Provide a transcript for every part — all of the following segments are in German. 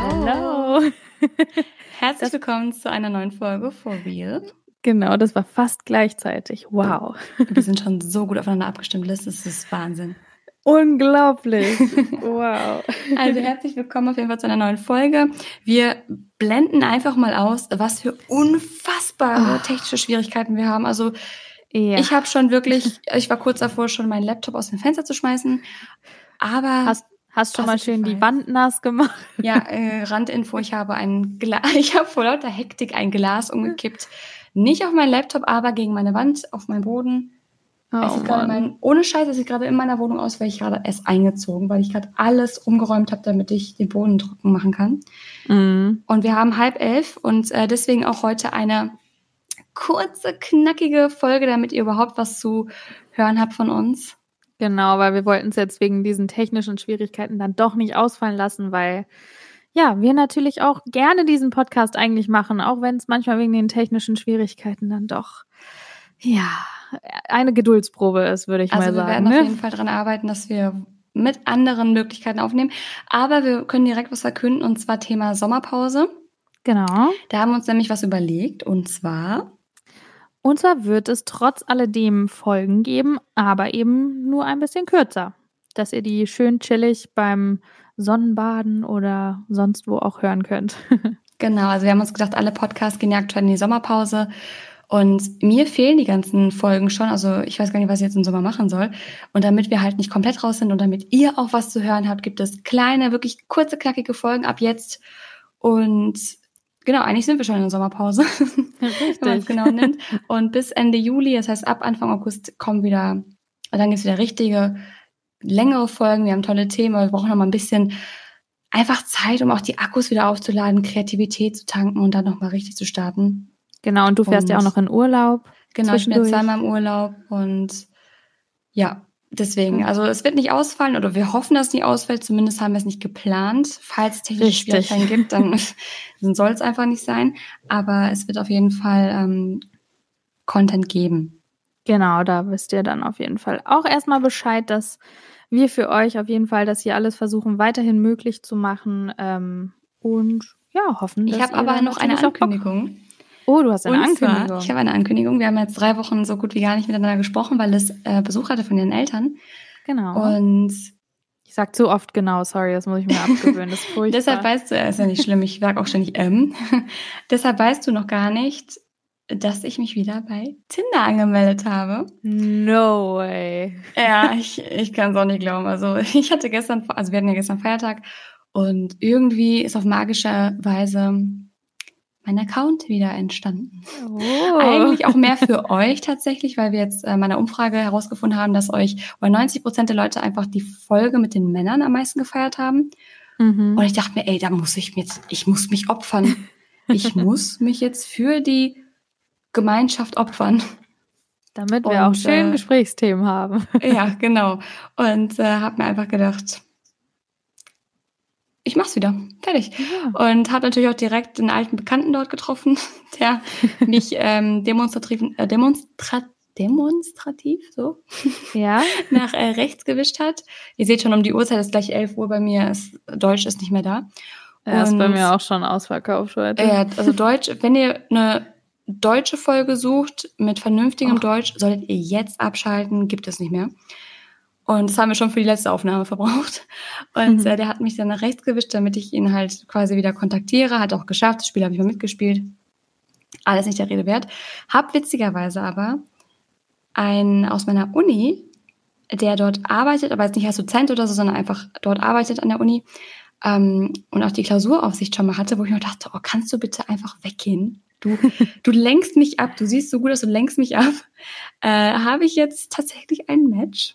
Hallo. Herzlich willkommen zu einer neuen Folge For Real. Genau, das war fast gleichzeitig. Wow. Wir sind schon so gut aufeinander abgestimmt, das ist Wahnsinn. Unglaublich. Wow. Also herzlich willkommen auf jeden Fall zu einer neuen Folge. Wir blenden einfach mal aus, was für unfassbare Ah. technische Schwierigkeiten wir haben. Also Ja. ich habe schon wirklich, ich war kurz davor, schon meinen Laptop aus dem Fenster zu schmeißen. Aber hast, hast schon mal schön die? Wand nass gemacht? ja, äh, Randinfo, ich habe ein Glas, ich habe vor lauter Hektik ein Glas umgekippt. Nicht auf meinen Laptop, aber gegen meine Wand, auf meinen Boden. Oh, mein, ohne Scheiß, es sieht gerade in meiner Wohnung aus, weil ich gerade erst eingezogen, weil ich gerade alles umgeräumt habe, damit ich den Boden trocken machen kann. Mhm. Und wir haben halb elf und äh, deswegen auch heute eine kurze, knackige Folge, damit ihr überhaupt was zu hören habt von uns. Genau, weil wir wollten es jetzt wegen diesen technischen Schwierigkeiten dann doch nicht ausfallen lassen, weil ja, wir natürlich auch gerne diesen Podcast eigentlich machen, auch wenn es manchmal wegen den technischen Schwierigkeiten dann doch ja eine Geduldsprobe ist, würde ich Also mal wir sagen. werden auf ne? jeden Fall daran arbeiten, dass wir mit anderen Möglichkeiten aufnehmen. Aber wir können direkt was verkünden und zwar Thema Sommerpause. Genau. Da haben wir uns nämlich was überlegt und zwar Und zwar wird es trotz alledem Folgen geben, aber eben nur ein bisschen kürzer. Dass ihr die schön chillig beim Sonnenbaden oder sonst wo auch hören könnt. Genau, also wir haben uns gedacht, alle Podcasts gehen ja aktuell in die Sommerpause. Und mir fehlen die ganzen Folgen schon. Also ich weiß gar nicht, was ich jetzt im Sommer machen soll. Und damit wir halt nicht komplett raus sind und damit ihr auch was zu hören habt, gibt es kleine, wirklich kurze, knackige Folgen ab jetzt. Und genau, eigentlich sind wir schon in der Sommerpause, wenn man es genau nimmt. Und bis Ende Juli, das heißt ab Anfang August, kommen wieder, dann gibt's wieder richtige, längere Folgen. Wir haben tolle Themen, aber wir brauchen noch mal ein bisschen einfach Zeit, um auch die Akkus wieder aufzuladen, Kreativität zu tanken und dann nochmal richtig zu starten. Genau, und du fährst ja auch Und- noch in Urlaub. Genau, ich bin jetzt zweimal im Urlaub und ja, deswegen. Also es wird nicht ausfallen oder wir hoffen, dass es nicht ausfällt. Zumindest haben wir es nicht geplant. Falls es technische. Schwierigkeiten gibt, dann, dann soll es einfach nicht sein. Aber es wird auf jeden Fall ähm, Content geben. Genau, da wisst ihr dann auf jeden Fall auch erstmal Bescheid, dass wir für euch auf jeden Fall das hier alles versuchen, weiterhin möglich zu machen. Ähm, und ja, hoffen, Ich dass habe ihr aber noch eine Ankündigung. Oh, du hast eine Und zwar, Ankündigung. ich habe eine Ankündigung. Wir haben jetzt drei Wochen so gut wie gar nicht miteinander gesprochen, weil es äh, Besuch hatte von ihren Eltern. genau. Und ich sag zu oft genau, sorry, das muss ich mir abgewöhnen. Das ist furchtbar. Deshalb weißt du, ist ja nicht schlimm, ich sage auch ständig ähm. Deshalb weißt du noch gar nicht, dass ich mich wieder bei Tinder angemeldet habe. No way. Ja, ich, ich kann es auch nicht glauben. Also ich hatte gestern, also wir hatten ja gestern Feiertag und irgendwie ist auf magische Weise mein Account wieder entstanden. Oh. Eigentlich auch mehr für euch tatsächlich, weil wir jetzt äh, meiner Umfrage herausgefunden haben, dass euch oder 90 Prozent der Leute einfach die Folge mit den Männern am meisten gefeiert haben. Mhm. Und ich dachte mir, ey, da muss ich jetzt, ich muss mich opfern. Ich muss mich jetzt für die Gemeinschaft opfern. Damit wir auch und, schön äh, Gesprächsthemen haben. Ja, genau. Und äh, habe mir einfach gedacht, ich mach's wieder. Fertig. Und habe natürlich auch direkt einen alten Bekannten dort getroffen, der mich ähm, demonstrativ, äh, demonstra demonstrativ so Ja. nach äh, rechts gewischt hat. Ihr seht schon, um die Uhrzeit ist gleich 11 Uhr bei mir. Ist, Deutsch ist nicht mehr da. Er ist bei mir auch schon ausverkauft heute. Ja, also Deutsch, wenn ihr eine deutsche Folge sucht mit vernünftigem Och. Deutsch, solltet ihr jetzt abschalten, gibt es nicht mehr. Und das haben wir schon für die letzte Aufnahme verbraucht. Und Mhm. äh, der hat mich dann nach rechts gewischt, damit ich ihn halt quasi wieder kontaktiere. Hat auch geschafft, das Spiel habe ich mal mitgespielt. Alles nicht der Rede wert. Hab witzigerweise aber einen aus meiner Uni, der dort arbeitet, aber jetzt nicht als Dozent oder so, sondern einfach dort arbeitet an der Uni ähm, und auch die Klausuraufsicht schon mal hatte, wo ich mir dachte, oh, kannst du bitte einfach weggehen? Du, du lenkst mich ab, du siehst so gut aus, du lenkst mich ab. Äh, Habe ich jetzt tatsächlich ein Match?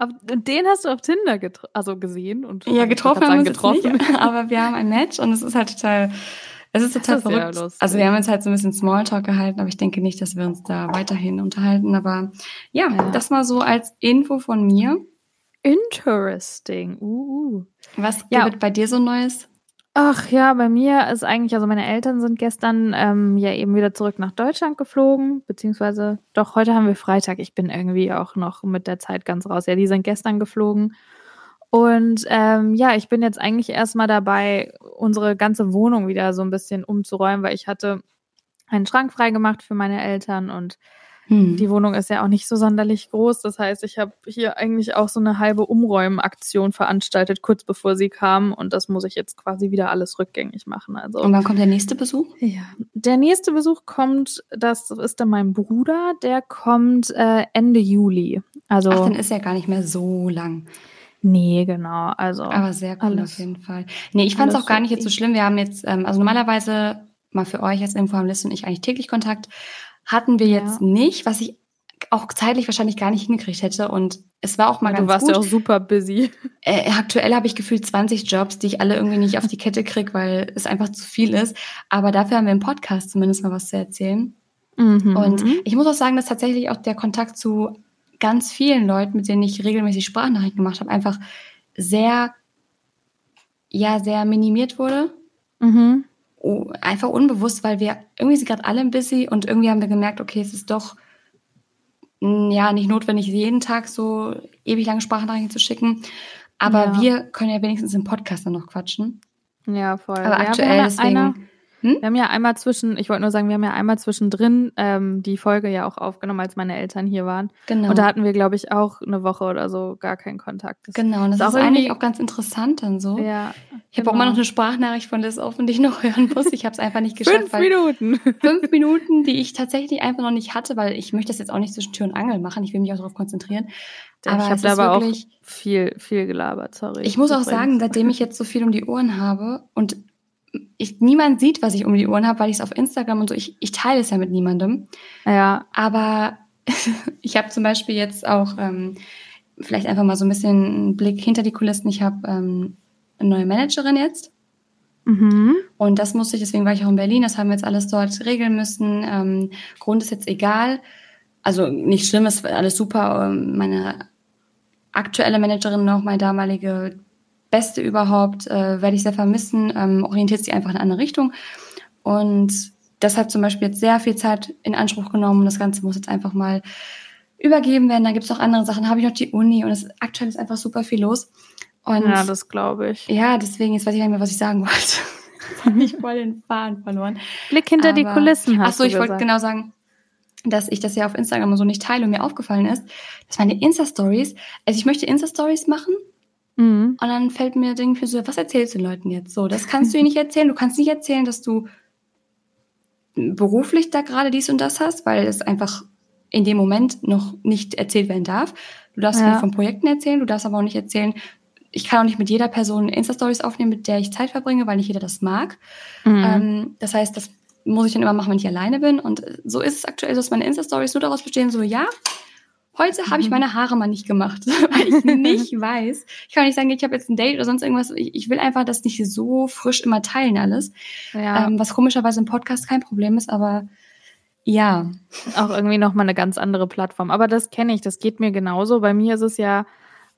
Und den hast du auf Tinder also gesehen und Ja, getroffen haben wir uns jetzt nicht, aber wir haben ein Match und es ist halt total, es ist Das total ja verrückt. also wir haben jetzt halt so ein bisschen Smalltalk gehalten, aber ich denke nicht, dass wir uns da weiterhin unterhalten. Aber ja, Ja. das mal so als Info von mir. Interesting. Uh. Was Ja. gibt bei dir so Neues? Ach ja, bei mir ist eigentlich, also meine Eltern sind gestern ähm, ja eben wieder zurück nach Deutschland geflogen, beziehungsweise doch, heute haben wir Freitag. Ich bin irgendwie auch noch mit der Zeit ganz raus. Ja, die sind gestern geflogen. Und ähm, ja, ich bin jetzt eigentlich erstmal dabei, unsere ganze Wohnung wieder so ein bisschen umzuräumen, weil ich hatte einen Schrank freigemacht für meine Eltern und hm. Die Wohnung ist ja auch nicht so sonderlich groß. Das heißt, ich habe hier eigentlich auch so eine halbe Umräumen-Aktion veranstaltet, kurz bevor sie kamen. Und das muss ich jetzt quasi wieder alles rückgängig machen. Also, und wann kommt der nächste Besuch? Ja, der nächste Besuch kommt, das ist dann mein Bruder, der kommt äh, Ende Juli. Also, Ach, dann ist er gar nicht mehr so lang. Nee, genau. Also, Aber sehr cool alles, auf jeden Fall. Nee, ich fand es auch gar nicht jetzt so schlimm. Wir haben jetzt, ähm, also normalerweise mal für euch als Info haben Liz und ich eigentlich täglich Kontakt. Hatten wir jetzt ja. nicht, was ich auch zeitlich wahrscheinlich gar nicht hingekriegt hätte. Und es war auch mal ja, ganz. Du warst gut. ja auch super busy. Äh, aktuell habe ich gefühlt 20 Jobs, die ich alle irgendwie nicht auf die Kette kriege, weil es einfach zu viel ist. Aber dafür haben wir im Podcast zumindest mal was zu erzählen. Mhm. Und ich muss auch sagen, dass tatsächlich auch der Kontakt zu ganz vielen Leuten, mit denen ich regelmäßig Sprachnachrichten gemacht habe, einfach sehr, ja, sehr minimiert wurde. Mhm einfach unbewusst, weil wir irgendwie sind gerade alle busy und irgendwie haben wir gemerkt, okay, es ist doch mm, ja nicht notwendig, jeden Tag so ewig lange Sprachnachrichten zu schicken. Aber ja. wir können ja wenigstens im Podcast dann noch quatschen. Ja, voll. Aber ja, aktuell deswegen. Einer, hm? Wir haben ja einmal zwischen, ich wollte nur sagen, wir haben ja einmal zwischendrin ähm, die Folge ja auch aufgenommen, als meine Eltern hier waren. Genau. Und da hatten wir, glaube ich, auch eine Woche oder so gar keinen Kontakt. Das genau, und das ist, auch eigentlich auch ganz interessant dann so. Ja. Ich genau. habe auch mal noch eine Sprachnachricht von Liz offen, die ich noch hören muss. Ich habe es einfach nicht geschafft. fünf Minuten. fünf Minuten, die ich tatsächlich einfach noch nicht hatte, weil ich möchte das jetzt auch nicht zwischen Tür und Angel machen. Ich will mich auch darauf konzentrieren. Aber ich habe da aber wirklich, auch viel, viel gelabert, sorry. Ich muss auch sagen, seitdem ich jetzt so viel um die Ohren habe und ich, niemand sieht, was ich um die Ohren habe, weil ich es auf Instagram und so, ich, ich teile es ja mit niemandem. Ja. Aber ich habe zum Beispiel jetzt auch ähm, vielleicht einfach mal so ein bisschen einen Blick hinter die Kulissen. Ich habe ähm, eine neue Managerin jetzt. Mhm. Und das musste ich, deswegen war ich auch in Berlin, das haben wir jetzt alles dort regeln müssen. Ähm, Grund ist jetzt egal. Also nicht schlimm, es ist alles super. Ähm, meine aktuelle Managerin noch, meine damalige Beste überhaupt, äh, werde ich sehr vermissen, ähm, orientiert sich einfach in eine andere Richtung. Und das hat zum Beispiel jetzt sehr viel Zeit in Anspruch genommen. Das Ganze muss jetzt einfach mal übergeben werden. Da gibt es noch andere Sachen. Habe ich noch die Uni und es, aktuell ist einfach super viel los. Und ja, das glaube ich. Ja, deswegen, jetzt weiß ich nicht mehr, was ich sagen wollte. habe ich voll den Faden verloren. Blick hinter Aber, die Kulissen hast Achso, ich wollte genau sagen, dass ich das ja auf Instagram so nicht teile und mir aufgefallen ist, dass meine Insta-Stories, also ich möchte Insta-Stories machen, Mhm. Und dann fällt mir irgendwie so, was erzählst du den Leuten jetzt? So, das kannst du ihnen nicht erzählen. Du kannst nicht erzählen, dass du beruflich da gerade dies und das hast, weil es einfach in dem Moment noch nicht erzählt werden darf. Du darfst ja. nicht von Projekten erzählen, du darfst aber auch nicht erzählen, ich kann auch nicht mit jeder Person Insta-Stories aufnehmen, mit der ich Zeit verbringe, weil nicht jeder das mag. Mhm. Ähm, das heißt, das muss ich dann immer machen, wenn ich alleine bin. Und so ist es aktuell, dass meine Insta-Stories nur daraus bestehen, so ja, Heute habe ich mhm. meine Haare mal nicht gemacht, weil ich nicht weiß. Ich kann nicht sagen, ich habe jetzt ein Date oder sonst irgendwas. Ich, ich, will einfach das nicht so frisch immer teilen alles. Ja. Ähm, was komischerweise im Podcast kein Problem ist, aber ja. Auch irgendwie nochmal eine ganz andere Plattform. Aber das kenne ich, das geht mir genauso. Bei mir ist es ja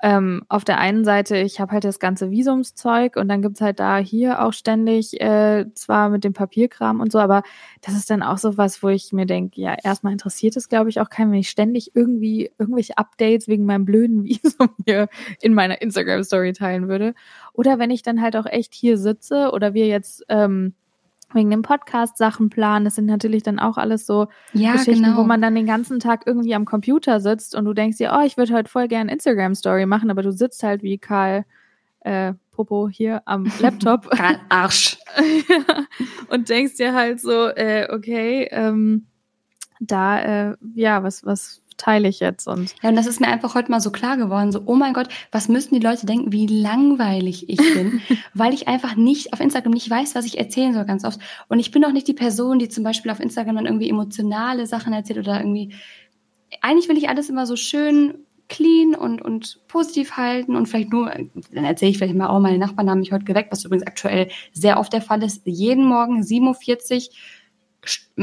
ähm, auf der einen Seite, ich habe halt das ganze Visumszeug und dann gibt's halt da hier auch ständig, äh, zwar mit dem Papierkram und so, aber das ist dann auch so was, wo ich mir denke, ja, erstmal interessiert es, glaube ich, auch keinen, wenn ich ständig irgendwie irgendwelche Updates wegen meinem blöden Visum hier in meiner Instagram-Story teilen würde. Oder wenn ich dann halt auch echt hier sitze oder wir jetzt ähm, wegen dem Podcast Sachen planen. Das sind natürlich dann auch alles so ja, Geschichten, genau. wo man dann den ganzen Tag irgendwie am Computer sitzt und du denkst dir, oh, ich würde heute voll gern Instagram Story machen, aber du sitzt halt wie Karl äh, Popo hier am Laptop. Karl Arsch. und denkst dir halt so, äh, okay, ähm, da, äh, ja, was, was teile ich jetzt und. Ja, und das ist mir einfach heute mal so klar geworden, so, oh mein Gott, was müssen die Leute denken, wie langweilig ich bin, weil ich einfach nicht auf Instagram nicht weiß, was ich erzählen soll ganz oft. Und ich bin auch nicht die Person, die zum Beispiel auf Instagram dann irgendwie emotionale Sachen erzählt oder irgendwie, eigentlich will ich alles immer so schön clean und, und positiv halten und vielleicht nur, dann erzähle ich vielleicht mal, oh, meine Nachbarn haben mich heute geweckt, was übrigens aktuell sehr oft der Fall ist. Jeden Morgen 7.40 Uhr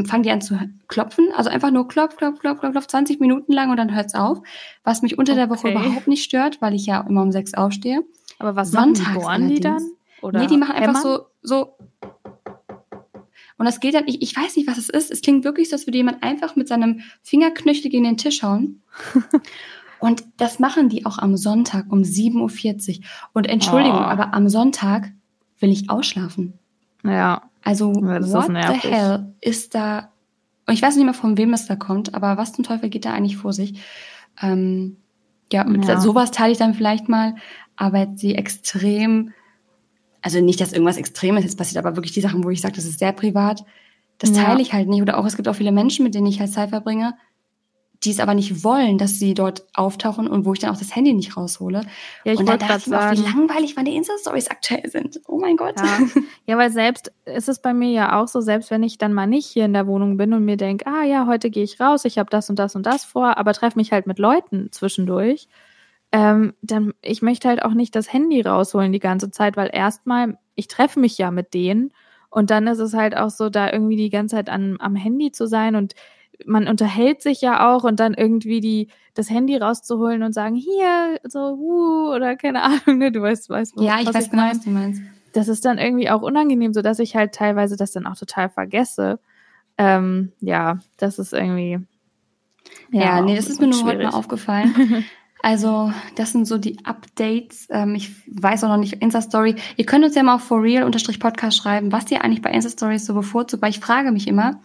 fangen die an zu klopfen. Also einfach nur klopf, klopf, klopf, klopf, klopf, 20 Minuten lang und dann hört's auf. Was mich unter okay. der Woche überhaupt nicht stört, weil ich ja immer um sechs aufstehe. Aber was Sonntags bohren die dann? Oder nee, die machen einfach so, so. Und das geht dann, ich, ich weiß nicht, was es ist. Es klingt wirklich so, als würde jemand einfach mit seinem Fingerknöchel gegen den Tisch hauen. Und das machen die auch am Sonntag um 7.40 Uhr. Und Entschuldigung, oh. aber am Sonntag will ich ausschlafen. Ja. Also, das what the hell ist da, und ich weiß nicht mehr, von wem es da kommt, aber was zum Teufel geht da eigentlich vor sich? Ähm, ja, ja. sowas teile ich dann vielleicht mal, aber jetzt die extrem, also nicht, dass irgendwas Extremes jetzt passiert, aber wirklich die Sachen, wo ich sage, das ist sehr privat, das teile ich halt nicht. Oder auch, es gibt auch viele Menschen, mit denen ich halt Zeit verbringe, die es aber nicht wollen, dass sie dort auftauchen und wo ich dann auch das Handy nicht raushole. Ja, ich und dann dachte ich mir auch, wie langweilig meine Insta-Stories aktuell sind. Oh mein Gott. Ja. ja, weil selbst ist es bei mir ja auch so, selbst wenn ich dann mal nicht hier in der Wohnung bin und mir denke, ah ja, heute gehe ich raus, ich habe das und das und das vor, aber treffe mich halt mit Leuten zwischendurch, ähm, dann ich möchte halt auch nicht das Handy rausholen die ganze Zeit, weil erstmal, ich treffe mich ja mit denen und dann ist es halt auch so, da irgendwie die ganze Zeit an, am Handy zu sein und man unterhält sich ja auch und dann irgendwie die das Handy rauszuholen und sagen hier so uh, oder keine Ahnung ne du weißt weißt ja ich weiß ich genau was du meinst. Das ist dann irgendwie auch unangenehm so dass ich halt teilweise das dann auch total vergesse. Ähm, ja das ist irgendwie ja, ja nee das ist mir nur heute mal aufgefallen. Also, das sind so die Updates. Ähm, ich weiß auch noch nicht, Insta-Story. Ihr könnt uns ja mal auf for real Podcast schreiben, was ihr eigentlich bei Insta-Stories so bevorzugt, weil ich frage mich immer,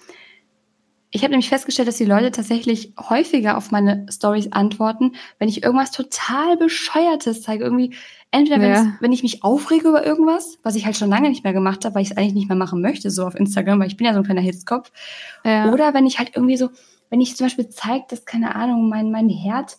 ich habe nämlich festgestellt, dass die Leute tatsächlich häufiger auf meine Stories antworten, wenn ich irgendwas total bescheuertes zeige. Irgendwie, entweder wenn, ja. wenn ich mich aufrege über irgendwas, was ich halt schon lange nicht mehr gemacht habe, weil ich es eigentlich nicht mehr machen möchte, so auf Instagram, weil ich bin ja so ein kleiner Hitzkopf. Ja. Oder wenn ich halt irgendwie so, wenn ich zum Beispiel zeige, dass, keine Ahnung, mein, mein Herd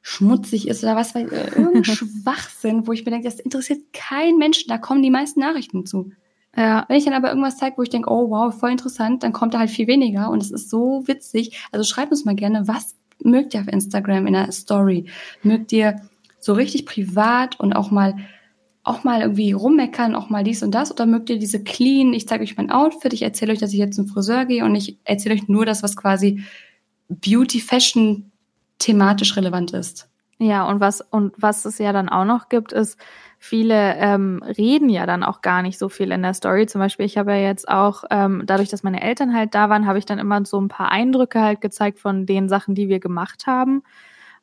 schmutzig ist oder was, weil äh, irgendein Schwachsinn, wo ich mir denke, das interessiert kein Menschen, da kommen die meisten Nachrichten zu. Ja. Wenn ich dann aber irgendwas zeige, wo ich denke, oh wow, voll interessant, dann kommt da halt viel weniger und es ist so witzig. Also schreibt uns mal gerne, was mögt ihr auf Instagram in einer Story? Mögt ihr so richtig privat und auch mal auch mal irgendwie rummeckern, auch mal dies und das? Oder mögt ihr diese clean, ich zeige euch mein Outfit, ich erzähle euch, dass ich jetzt zum Friseur gehe und ich erzähle euch nur das, was quasi Beauty, Fashion thematisch relevant ist? Ja, und was, und was es ja dann auch noch gibt, ist, viele ähm, reden ja dann auch gar nicht so viel in der Story. Zum Beispiel, ich habe ja jetzt auch, ähm, dadurch, dass meine Eltern halt da waren, habe ich dann immer so ein paar Eindrücke halt gezeigt von den Sachen, die wir gemacht haben.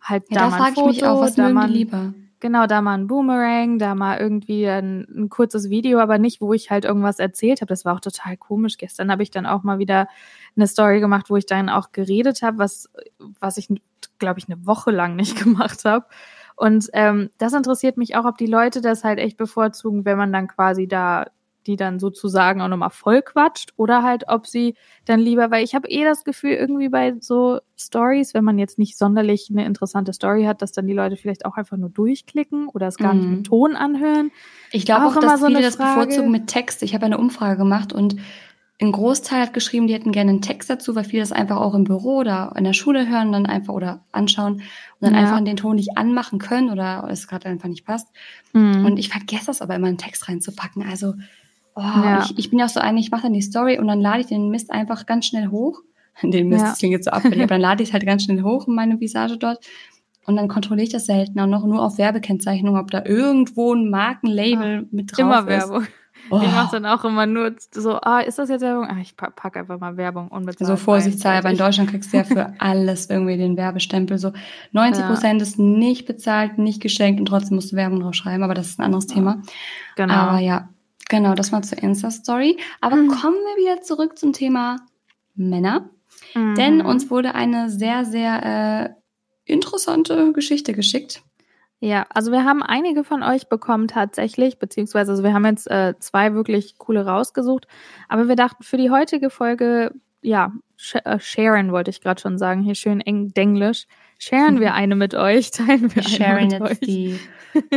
Halt ja, da, da mal ein Foto, ich mich auch, was da mal, lieber? Genau, da mal ein Boomerang, da mal irgendwie ein, ein kurzes Video, aber nicht, wo ich halt irgendwas erzählt habe. Das war auch total komisch. Gestern habe ich dann auch mal wieder eine Story gemacht, wo ich dann auch geredet habe, was, was ich, glaube ich, eine Woche lang nicht gemacht habe. Und ähm, das interessiert mich auch, ob die Leute das halt echt bevorzugen, wenn man dann quasi da die dann sozusagen auch nochmal voll quatscht oder halt, ob sie dann lieber, weil ich habe eh das Gefühl, irgendwie bei so Stories, wenn man jetzt nicht sonderlich eine interessante Story hat, dass dann die Leute vielleicht auch einfach nur durchklicken oder es gar mm. nicht mit mhm. Ton anhören. Ich glaube auch, auch dass so viele das bevorzugen mit Text. Ich habe eine Umfrage gemacht und ein Großteil hat geschrieben, die hätten gerne einen Text dazu, weil viele das einfach auch im Büro oder in der Schule hören, dann einfach oder anschauen und dann ja. einfach den Ton nicht anmachen können oder es gerade einfach nicht passt. Mhm. Und ich vergesse das aber immer einen Text reinzupacken. Also oh, ja. ich, ich bin ja auch so eine, ich mache dann die Story und dann lade ich den Mist einfach ganz schnell hoch. Den Mist, ja. das klingt jetzt so abfällig, aber dann lade ich es halt ganz schnell hoch in meine Visage dort. Und dann kontrolliere ich das selten auch noch nur auf Werbekennzeichnung, ob da irgendwo ein Markenlabel ah, mit drauf immer ist. Werbung. Oh. Ich mache dann auch immer nur so, ah, ist das jetzt Werbung? Ah, ich pack einfach mal Werbung unbezahlt. So vorsichtshalber, in Deutschland kriegst du ja für alles irgendwie den Werbestempel. So 90 Prozent ja. ist nicht bezahlt, nicht geschenkt und trotzdem musst du Werbung draufschreiben, aber das ist ein anderes Thema. Genau. Aber ja, genau, das mal zur Insta-Story. Aber mhm. kommen wir wieder zurück zum Thema Männer. Mhm. Denn uns wurde eine sehr, sehr äh, interessante Geschichte geschickt. Ja, also wir haben einige von euch bekommen tatsächlich, beziehungsweise also wir haben jetzt äh, zwei wirklich coole rausgesucht, aber wir dachten für die heutige Folge, ja, sh äh, sharen wollte ich gerade schon sagen, hier schön eng Denglisch, sharen wir eine mit euch, teilen wir eine sharen mit jetzt euch. die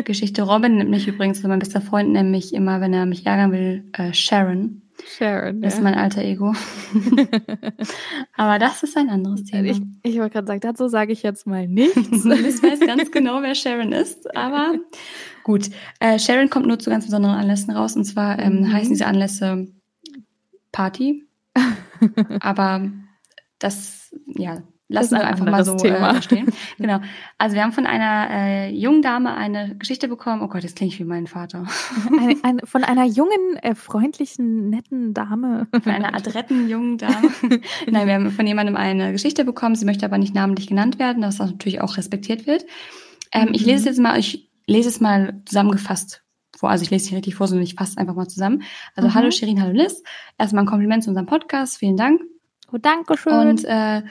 Geschichte. Robin nimmt mich übrigens, mein bester Freund nennt mich immer, wenn er mich ärgern will, äh, Sharon. Sharon. Das ja. ist mein alter Ego. Aber das ist ein anderes Thema. Ich, ich wollte gerade sagen, dazu sage ich jetzt mal nichts. ich weiß ganz genau, wer Sharon ist. Aber gut. Äh, Sharon kommt nur zu ganz besonderen Anlässen raus. Und zwar ähm, mhm. heißen diese Anlässe Party. Aber das, ja, Das ist wir ein einfach mal so Thema. äh, stehen. Genau. Also wir haben von einer äh, jungen Dame eine Geschichte bekommen. Oh Gott, das klingt wie mein Vater. Eine, eine, von einer jungen, äh, freundlichen, netten Dame. Von einer adretten jungen Dame. Nein, wir haben von jemandem eine Geschichte bekommen. Sie möchte aber nicht namentlich genannt werden, was natürlich auch respektiert wird. Ähm, Ich lese es jetzt mal, ich lese es mal zusammengefasst vor. Also ich lese es nicht richtig vor, sondern ich fasse es einfach mal zusammen. Also Mhm. hallo Shirin, hallo Liz. Erstmal ein Kompliment zu unserem Podcast. Vielen Dank. Oh, danke schön. Und äh,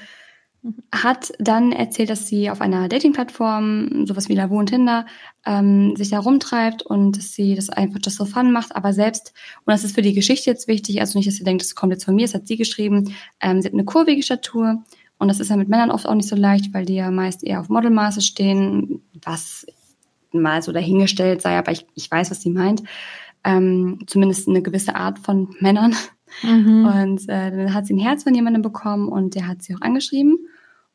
hat dann erzählt, dass sie auf einer Dating-Plattform, sowas wie Lavo und Tinder, ähm, sich da rumtreibt und dass sie das einfach just so fun macht, aber selbst, und das ist für die Geschichte jetzt wichtig, also nicht, dass ihr denkt, das kommt jetzt von mir, das hat sie geschrieben, ähm, sie hat eine kurvige Statur und das ist ja mit Männern oft auch nicht so leicht, weil die ja meist eher auf Modelmaße stehen, was mal so dahingestellt sei, aber ich, ich weiß, was sie meint. Ähm, zumindest eine gewisse Art von Männern. Mhm. Und äh, dann hat sie ein Herz von jemandem bekommen und der hat sie auch angeschrieben.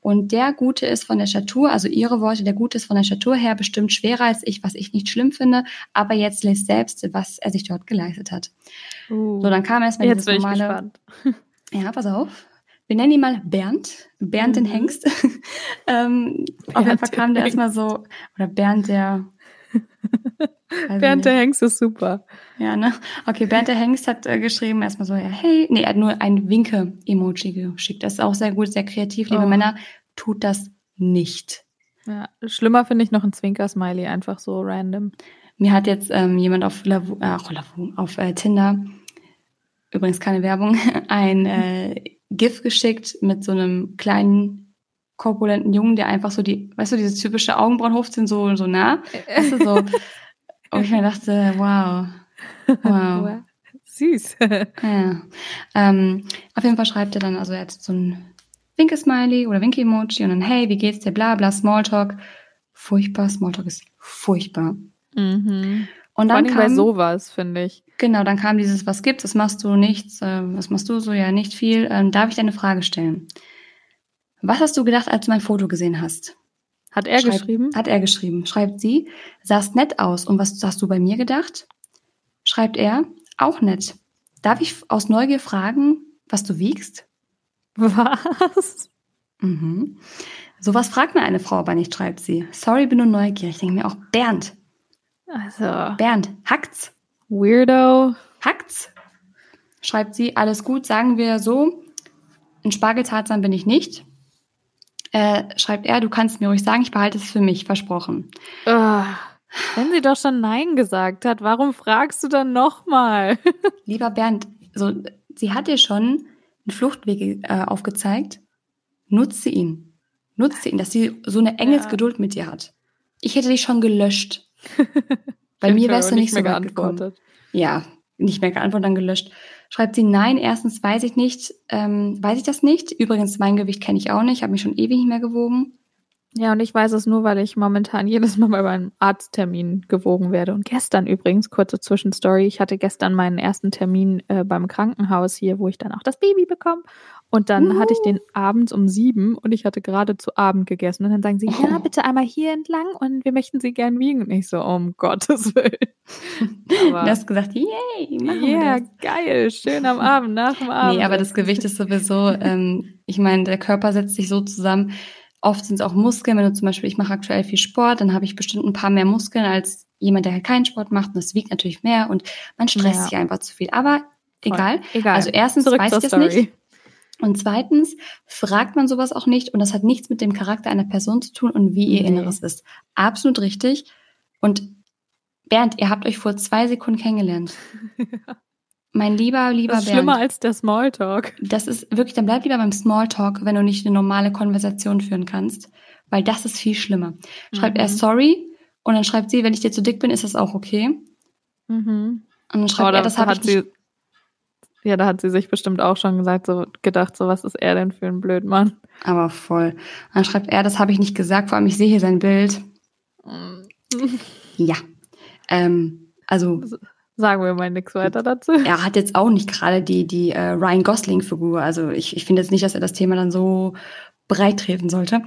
Und der Gute ist von der Statur, also ihre Worte, der Gute ist von der Statur her bestimmt schwerer als ich, was ich nicht schlimm finde. Aber jetzt lest selbst, was er sich dort geleistet hat. Uh. So, dann kam erstmal Jetzt dieses bin ich normale. gespannt. Ja, pass auf. Wir nennen ihn mal Bernd. Bernd den Mhm. Hengst. ähm, auf jeden Fall den kam der erstmal so, oder Bernd der. Weiß Bernd der. Hengst ist super. Ja, ne? Okay, Bernd der Hengst hat äh, geschrieben erstmal so, ja, hey, nee, er hat nur ein Winke-Emoji geschickt. Das ist auch sehr gut, sehr kreativ. Liebe Oh. Männer, tut das nicht. Ja, schlimmer finde ich noch ein Zwinker-Smiley, einfach so random. Mir hat jetzt ähm, jemand auf, Lavu, äh, auf, äh, Tinder, übrigens keine Werbung, ein äh, GIF geschickt mit so einem kleinen, korpulenten Jungen, der einfach so die, weißt du, diese typische Augenbrauen hochziehen, so, so nah. Weißt du, so. Und ich mir dachte, wow. Wow. Süß. Ja. Ähm, auf jeden Fall schreibt er dann, also er hat so ein Winke-Smiley oder Winke-Emoji und dann, hey, wie geht's dir, bla bla, Smalltalk. Furchtbar, Smalltalk ist furchtbar. mhm. Und Vor dann allem bei kam, sowas, finde ich. genau, dann kam dieses, was gibt's, was machst du, nichts, äh, was machst du so, ja, nicht viel. Ähm, darf ich dir eine Frage stellen? Was hast du gedacht, als du mein Foto gesehen hast? Hat er Schreibt- geschrieben? Hat er geschrieben. Schreibt sie, sahst nett aus. Und was hast du bei mir gedacht? Schreibt er, auch nett. Darf ich aus Neugier fragen, was du wiegst? Was? Mhm. Sowas fragt mir eine Frau aber nicht, schreibt sie. Sorry, bin nur neugierig. Ich denke mir auch, Bernd, Also, Bernd, hackt's? Weirdo. Hackt's? Schreibt sie, alles gut, sagen wir so. Ein Spargeltarzan bin ich nicht. Äh, schreibt er, du kannst mir ruhig sagen, ich behalte es für mich, versprochen. Ah, Wenn sie doch schon Nein gesagt hat, warum fragst du dann nochmal? Lieber Bernd, so, sie hat dir schon einen Fluchtweg äh, aufgezeigt. Nutze ihn. Nutze ihn, dass sie so eine Engelsgeduld mit dir hat. Ich hätte dich schon gelöscht. Bei mir wärst du nicht, so weit gekommen. Ja, nicht mehr geantwortet, dann gelöscht. Schreibt sie, nein, erstens weiß ich nicht, ähm, weiß ich das nicht. Übrigens, mein Gewicht kenne ich auch nicht, habe mich schon ewig nicht mehr gewogen. Ja, und ich weiß es nur, weil ich momentan jedes Mal bei meinem Arzttermin gewogen werde. Und gestern übrigens, kurze Zwischenstory, ich hatte gestern meinen ersten Termin äh, beim Krankenhaus hier, wo ich dann auch das Baby bekomme. Und dann Uh. hatte ich den abends um sieben und ich hatte gerade zu Abend gegessen. Und dann sagen sie, ja, Oh. bitte einmal hier entlang und wir möchten sie gern wiegen. Und ich so, um Gottes Willen. Aber- Du hast gesagt, yay, machen wir Ja, das. geil, schön am Abend, nach dem Abend. Nee, aber das Gewicht ist sowieso, ähm, ich meine, der Körper setzt sich so zusammen. Oft sind es auch Muskeln. Wenn du zum Beispiel, ich mache aktuell viel Sport, dann habe ich bestimmt ein paar mehr Muskeln als jemand, der halt keinen Sport macht. Und das wiegt natürlich mehr und man stresst Ja. sich einfach zu viel. Aber egal. Egal. Also erstens Zurück weiß ich das nicht. Und zweitens fragt man sowas auch nicht und das hat nichts mit dem Charakter einer Person zu tun und wie ihr Nee. Inneres ist. Absolut richtig. Und Bernd, ihr habt euch vor zwei Sekunden kennengelernt. Mein lieber, lieber Das ist Bernd. schlimmer als der Smalltalk. Das ist wirklich, dann bleib lieber beim Smalltalk, wenn du nicht eine normale Konversation führen kannst, weil das ist viel schlimmer. Schreibt Mhm. er sorry und dann schreibt sie, wenn ich dir zu dick bin, ist das auch okay. Mhm. Und dann schreibt Oh, er, das habe ich sie, ja, da hat sie sich bestimmt auch schon gesagt, so gedacht, so was ist er denn für ein Blödmann? Aber voll. Und dann schreibt er, das habe ich nicht gesagt, vor allem ich sehe hier sein Bild. Ja. Ähm, also Sagen wir mal nichts weiter dazu. er hat jetzt auch nicht gerade die, die äh, Ryan Gosling-Figur. Also ich, ich finde jetzt nicht, dass er das Thema dann so breit treten sollte.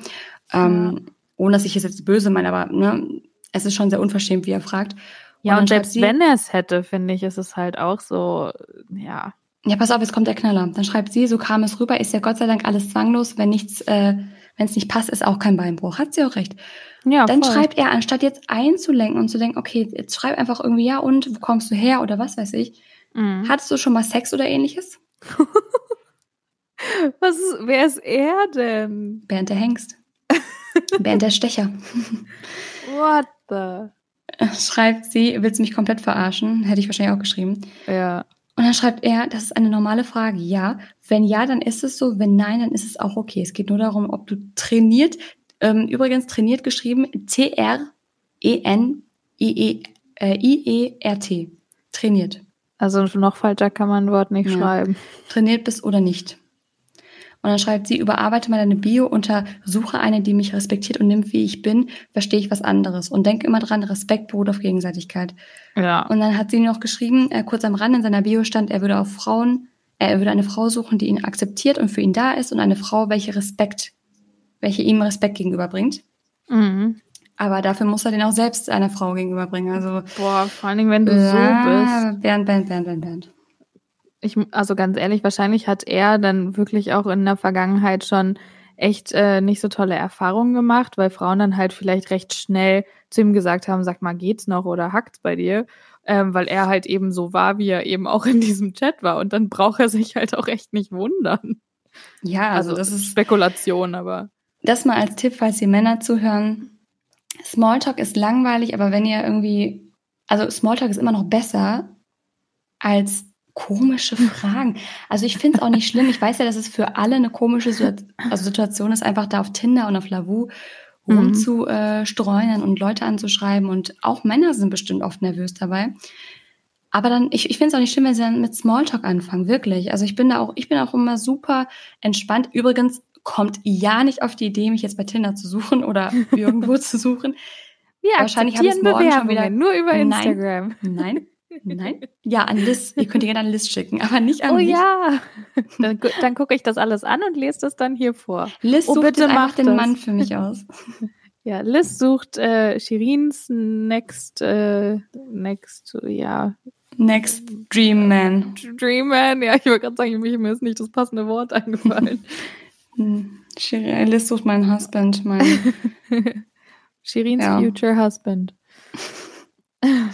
Ähm, Ohne dass ich es jetzt böse meine, aber ne, es ist schon sehr unverschämt, wie er fragt. Ja, und schreibt selbst sie- wenn er es hätte, finde ich, ist es halt auch so, ja. Ja, pass auf, jetzt kommt der Knaller. Dann schreibt sie, so kam es rüber, ist ja Gott sei Dank alles zwanglos, wenn nichts, äh, wenn es nicht passt, ist auch kein Beinbruch. Hat sie auch recht. Ja, Dann voll. schreibt er, anstatt jetzt einzulenken und zu denken, okay, jetzt schreib einfach irgendwie, ja und, wo kommst du her oder was weiß ich. Mhm. Hattest du schon mal Sex oder ähnliches? Was ist, wer ist er denn? Bernd der Hengst. Bernd der Stecher. What the? Schreibt sie, willst du mich komplett verarschen? Hätte ich wahrscheinlich auch geschrieben. Ja. Und dann schreibt er, das ist eine normale Frage. Ja. Wenn ja, dann ist es so. Wenn nein, dann ist es auch okay. Es geht nur darum, ob du trainiert, ähm, übrigens trainiert geschrieben, T-R-E-N-I-E-R-T. Trainiert. Also noch falscher kann man ein Wort nicht Ja. schreiben. Trainiert bist oder nicht. Und dann schreibt sie, überarbeite mal deine Bio unter Suche eine, die mich respektiert und nimmt, wie ich bin, verstehe ich was anderes. Und denk immer dran, Respekt beruht auf Gegenseitigkeit. Ja. Und dann hat sie noch geschrieben, äh, kurz am Rand in seiner Bio stand, er würde auf Frauen, äh, er würde eine Frau suchen, die ihn akzeptiert und für ihn da ist und eine Frau, welche Respekt, welche ihm Respekt gegenüberbringt. Mhm. Aber dafür muss er den auch selbst einer Frau gegenüberbringen. Also Boah, vor allen Dingen, wenn du so ja, bist. Bernd, Bernd, Bernd, Bernd, Bernd. Ich, also ganz ehrlich, wahrscheinlich hat er dann wirklich auch in der Vergangenheit schon echt äh, nicht so tolle Erfahrungen gemacht, weil Frauen dann halt vielleicht recht schnell zu ihm gesagt haben, sag mal, geht's noch oder hackt's bei dir? Ähm, weil er halt eben so war, wie er eben auch in diesem Chat war. Und dann braucht er sich halt auch echt nicht wundern. Ja, also, Also, das ist Spekulation, aber. das mal als Tipp, falls die Männer zuhören. Smalltalk ist langweilig, aber wenn ihr irgendwie, also Smalltalk ist immer noch besser als komische Fragen. Also ich finde es auch nicht schlimm. Ich weiß ja, dass es für alle eine komische also Situation ist, einfach da auf Tinder und auf Lavu Mhm. rumzustreunen und Leute anzuschreiben. Und auch Männer sind bestimmt oft nervös dabei. Aber dann, ich, ich finde es auch nicht schlimm, wenn sie dann mit Smalltalk anfangen, wirklich. Also ich bin da auch, ich bin auch immer super entspannt. Übrigens kommt ja nicht auf die Idee, mich jetzt bei Tinder zu suchen oder irgendwo zu suchen. Wir Wahrscheinlich akzeptieren morgen schon Bewerbungen, wieder- nur über. Instagram. Nein, nein. Ja, an Liz. Ihr könnt ihr gerne an Liz schicken, aber nicht an Oh mich. ja. Dann, dann gucke ich das alles an und lese das dann hier vor. Liz Oh, bitte mach den das. Mann für mich aus. Ja, Liz sucht äh, Shirins Next, äh, Next, ja, Next Dream Man. Dream Man. Ja, ich wollte gerade sagen, mir mir ist nicht das passende Wort eingefallen. Hm. Shir- Liz sucht meinen Husband, mein Shirins Ja. Future Husband.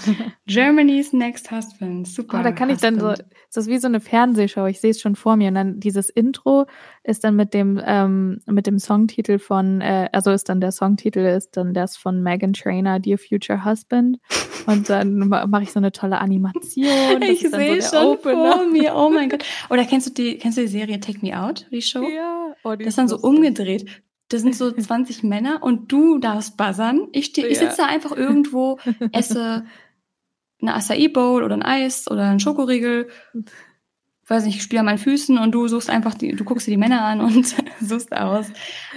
Germany's Next Husband. Super. Oh, da kann ich dann so, Husband. ist das wie so eine Fernsehshow, ich sehe es schon vor mir. Und dann dieses Intro ist dann mit dem, ähm, mit dem Songtitel von, äh, also ist dann der Songtitel, ist dann das von Megan Trainer, Dear Future Husband. Und dann ma- mache ich so eine tolle Animation. Ich so sehe der schon Opener. vor mir. Oh mein Gott. Oder kennst du die, kennst du die Serie Take Me Out, die Show? Ja, oh, die Das ist dann so umgedreht. Das sind so 20 Männer und du darfst buzzern. Ich, steh, ich sitze da einfach irgendwo, esse eine Acai Bowl oder ein Eis oder einen Schokoriegel. Weiß nicht, ich spiele an meinen Füßen und du suchst einfach die, du guckst dir die Männer an und suchst aus.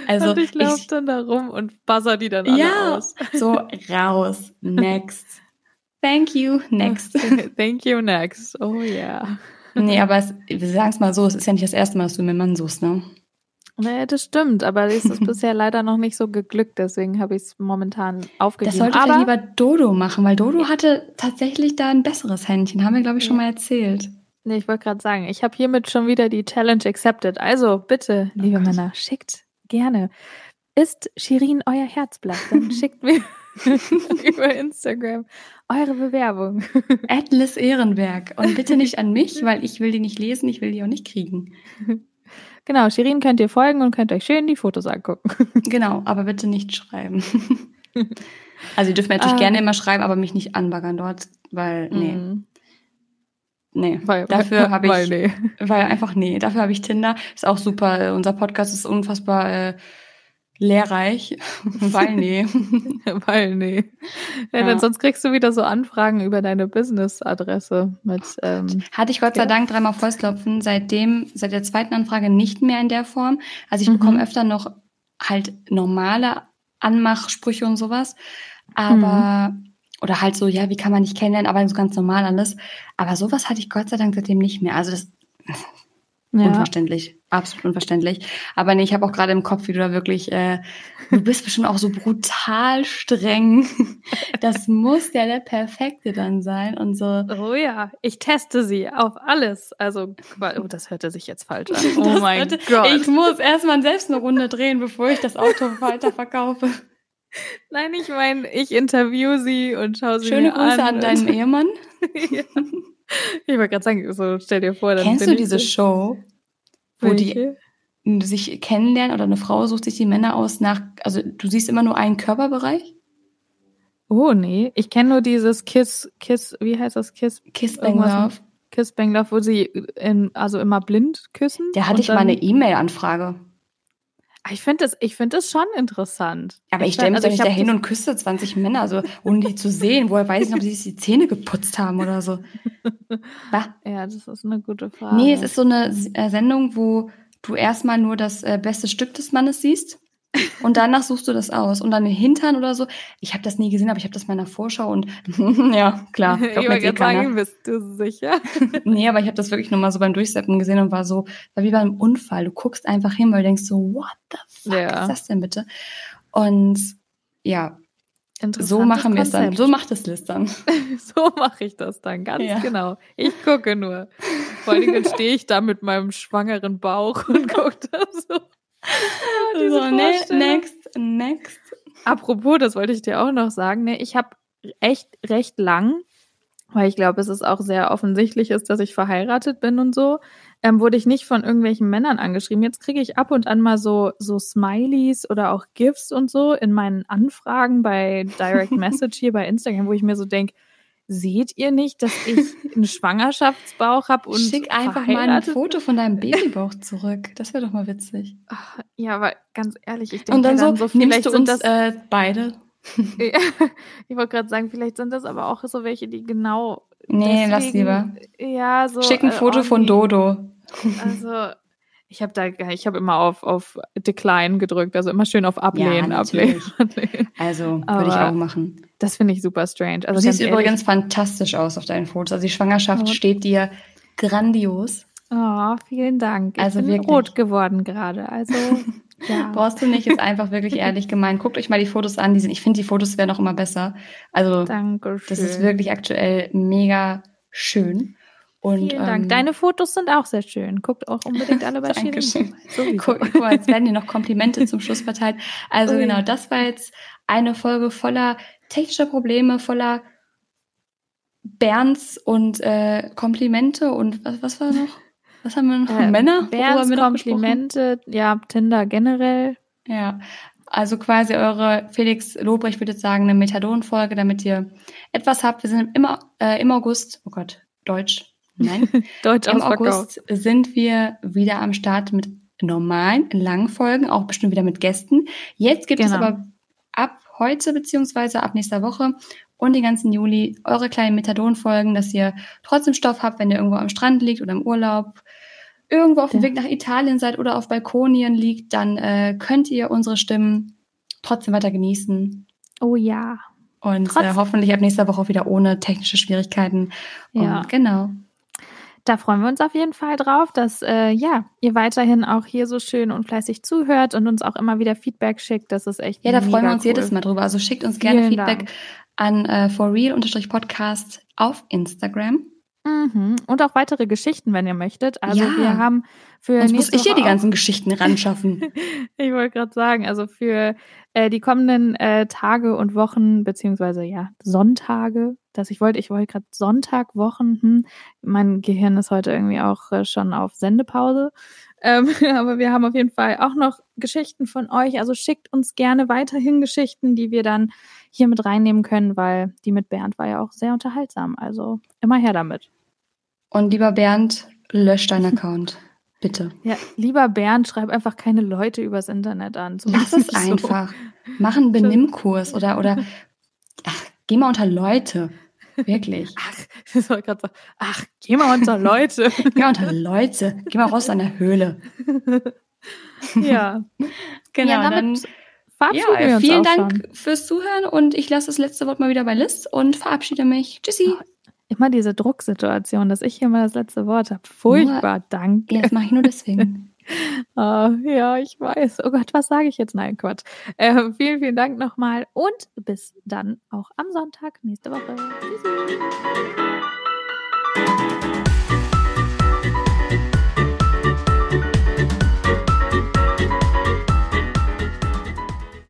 Also und ich laufe dann da rum und buzzer die dann alle ja, aus. so raus. Next. Thank you. Next. Thank you, next. Oh ja. Nee, aber es, wir sagen es mal so, es ist ja nicht das erste Mal, dass du mir einen Mann suchst, ne? Nee, das stimmt, aber es ist bisher leider noch nicht so geglückt, deswegen habe ich es momentan aufgegeben. Das sollte aber lieber Dodo machen, weil Dodo hatte tatsächlich da ein besseres Händchen. Haben wir, glaube ich, schon Ja. mal erzählt. nee, ich wollte gerade sagen, ich habe hiermit schon wieder die Challenge accepted. Also bitte, liebe Gott. Männer, schickt gerne. Ist Shirin euer Herzblatt? Dann schickt mir über Instagram eure Bewerbung. Atlas Ehrenberg. Und bitte nicht an mich, weil ich will die nicht lesen, ich will die auch nicht kriegen. Genau, Shirin könnt ihr folgen und könnt euch schön die Fotos angucken. Genau, aber bitte nicht schreiben. Also ihr dürft mir natürlich Ah. gerne immer schreiben, aber mich nicht anbaggern dort, weil, nee, Mm, nee. Weil, Dafür habe ich, weil, nee. weil einfach, nee, dafür habe ich Tinder. Ist auch super. Unser Podcast ist unfassbar äh, lehrreich, weil, nee. Weil, nee. Ja, Ja. Denn sonst kriegst du wieder so Anfragen über deine Business-Adresse mit, ähm, Hatte ich Gott sei Ja. Dank dreimal Vollklopfen, seitdem, seit der zweiten Anfrage nicht mehr in der Form. Also ich Mhm. bekomme öfter noch halt normale Anmachsprüche und sowas. Aber, Mhm. oder halt so, ja, wie kann man nicht kennenlernen, aber so ganz normal alles. Aber sowas hatte ich Gott sei Dank seitdem nicht mehr. Also das, Ja. Unverständlich, absolut unverständlich. Aber nee, ich habe auch gerade im Kopf, wie du da wirklich, äh, du bist bestimmt auch so brutal streng. Das muss ja der Perfekte dann sein und so. Oh ja, ich teste sie auf alles. Also, oh, das hörte sich jetzt falsch an. Oh das mein hörte, Gott. Ich muss erstmal selbst eine Runde drehen, bevor ich das Auto weiterverkaufe. Nein, ich meine, ich interview sie und schaue sie Schöne mir Grüße an, an deinen Ehemann. ja. Ich wollte gerade sagen, so stell dir vor, dann Kennst du diese Show, wo die sich kennenlernen oder eine Frau sucht sich die Männer aus nach, also du siehst immer nur einen Körperbereich? Oh nee, ich kenne nur dieses Kiss, Kiss, wie heißt das Kiss? Kiss Bang Love. Kiss Bang Love, wo sie in, also immer blind küssen. Der hatte ich mal eine E-Mail-Anfrage. Ah, ich finde das, ich finde das schon interessant. Aber ich, stelle mich also nicht dahin und küsse 20 Männer, so, ohne die zu sehen. Woher weiß ich nicht, ob sie sich die Zähne geputzt haben oder so? ja, das ist eine gute Frage. Nee, es ist so eine äh, Sendung, wo du erstmal nur das äh, beste Stück des Mannes siehst und danach suchst du das aus. Und dann den Hintern oder so. Ich habe das nie gesehen, aber ich habe das mal in der Vorschau und ja, klar. Ich wollte eh sagen, bist du sicher? nee, aber ich habe das wirklich nur mal so beim Durchsetzen gesehen und war so, war wie beim Unfall. Du guckst einfach hin, weil du denkst so, what the fuck ja. ist das denn bitte? Und ja, so machen wir es dann. So macht es Liz dann. so mache ich das dann, ganz ja. genau. Ich gucke nur. Vor allen Dingen stehe ich da mit meinem schwangeren Bauch und gucke da so. so, ne, next, next. Apropos, das wollte ich dir auch noch sagen. Ne, ich habe echt recht lang, weil ich glaube, es ist auch sehr offensichtlich ist, dass ich verheiratet bin und so, ähm, wurde ich nicht von irgendwelchen Männern angeschrieben. Jetzt kriege ich ab und an mal so, so Smileys oder auch GIFs und so in meinen Anfragen bei Direct Message hier bei Instagram, wo ich mir so denke, seht ihr nicht, dass ich einen Schwangerschaftsbauch habe und schick einfach mal ein Foto von deinem Babybauch zurück. Das wäre doch mal witzig. Ja, aber ganz ehrlich, ich denke und dann, dann so, so nimmst du uns das, äh, beide. ich wollte gerade sagen, vielleicht sind das aber auch so welche, die genau. Nee, deswegen, lass lieber. Ja, so. Schick ein äh, Foto äh, von Dodo. Also ich habe da, ich habe immer auf, auf Decline gedrückt, also immer schön auf Ablehnen, ja, ablehnen, ablehnen. Also würde ich auch machen. Das finde ich super strange. Also du siehst übrigens fantastisch aus auf deinen Fotos. Also die Schwangerschaft oh. steht dir grandios. Oh, vielen Dank. Ich also bin wirklich. rot geworden gerade. Also ja. brauchst du nicht, ist einfach wirklich ehrlich gemeint. Guckt euch mal die Fotos an. Die sind, ich finde, die Fotos werden auch immer besser. Also Dankeschön. das ist wirklich aktuell mega schön. Und, Vielen Dank. Ähm, Deine Fotos sind auch sehr schön. Guckt auch unbedingt alle bei Dankeschön. Guck, guck mal, jetzt werden dir noch Komplimente zum Schluss verteilt. Also Ui. genau, das war jetzt eine Folge voller technischer Probleme, voller Bernds und äh, Komplimente und was, was war noch? Was haben wir noch? Äh, Männer? Bernds Komplimente, ja, Tinder generell. Ja, also quasi eure Felix Lobrecht würde jetzt sagen, eine Methadon-Folge, damit ihr etwas habt. Wir sind immer äh, im August, oh Gott, Deutsch, Nein. Deutsch Im August sind wir wieder am Start mit normalen, langen Folgen, auch bestimmt wieder mit Gästen. Jetzt gibt genau. es aber ab heute beziehungsweise ab nächster Woche und den ganzen Juli eure kleinen Methadon-Folgen, dass ihr trotzdem Stoff habt, wenn ihr irgendwo am Strand liegt oder im Urlaub, irgendwo auf dem ja. Weg nach Italien seid oder auf Balkonien liegt, dann äh, könnt ihr unsere Stimmen trotzdem weiter genießen. Oh ja. Und äh, hoffentlich ab nächster Woche wieder ohne technische Schwierigkeiten. Ja. Und genau da freuen wir uns auf jeden Fall drauf, dass äh, ja, ihr weiterhin auch hier so schön und fleißig zuhört und uns auch immer wieder Feedback schickt. Das ist echt Ja, da freuen wir uns cool. jedes Mal drüber. Also schickt uns gerne Vielen Feedback Dank. an äh, forreal-podcast auf Instagram. Mhm. Und auch weitere Geschichten, wenn ihr möchtet. Also ja. wir haben für Sonst muss ich hier die ganzen Geschichten ran schaffen. ich wollte gerade sagen, also für äh, die kommenden äh, Tage und Wochen, beziehungsweise ja, Sonntage, dass ich wollte, ich wollte gerade Sonntag, Wochen, hm, mein Gehirn ist heute irgendwie auch äh, schon auf Sendepause. Ähm, aber wir haben auf jeden Fall auch noch Geschichten von euch. Also schickt uns gerne weiterhin Geschichten, die wir dann hier mit reinnehmen können, weil die mit Bernd war ja auch sehr unterhaltsam. Also immer her damit. Und lieber Bernd, lösch deinen Account. Bitte. Ja, lieber Bernd, schreib einfach keine Leute übers Internet an. So Lass es einfach. So. Mach einen Benimmkurs oder, oder ach, geh mal unter Leute. Wirklich. Ach, ich soll gerade sagen, ach, geh mal unter Leute. geh mal unter Leute. Geh mal raus an der Höhle. ja. Genau, ja, dann verabschieden ja, wir uns Vielen Dank schon. fürs Zuhören und ich lasse das letzte Wort mal wieder bei Liz und verabschiede mich. Tschüssi. Immer diese Drucksituation, dass ich hier mal das letzte Wort habe. Furchtbar, nur, danke. Ja, das mache ich nur deswegen. oh, ja, ich weiß. Oh Gott, was sage ich jetzt? Nein, Quatsch. Äh, vielen, vielen Dank nochmal und bis dann auch am Sonntag nächste Woche. Tschüssi.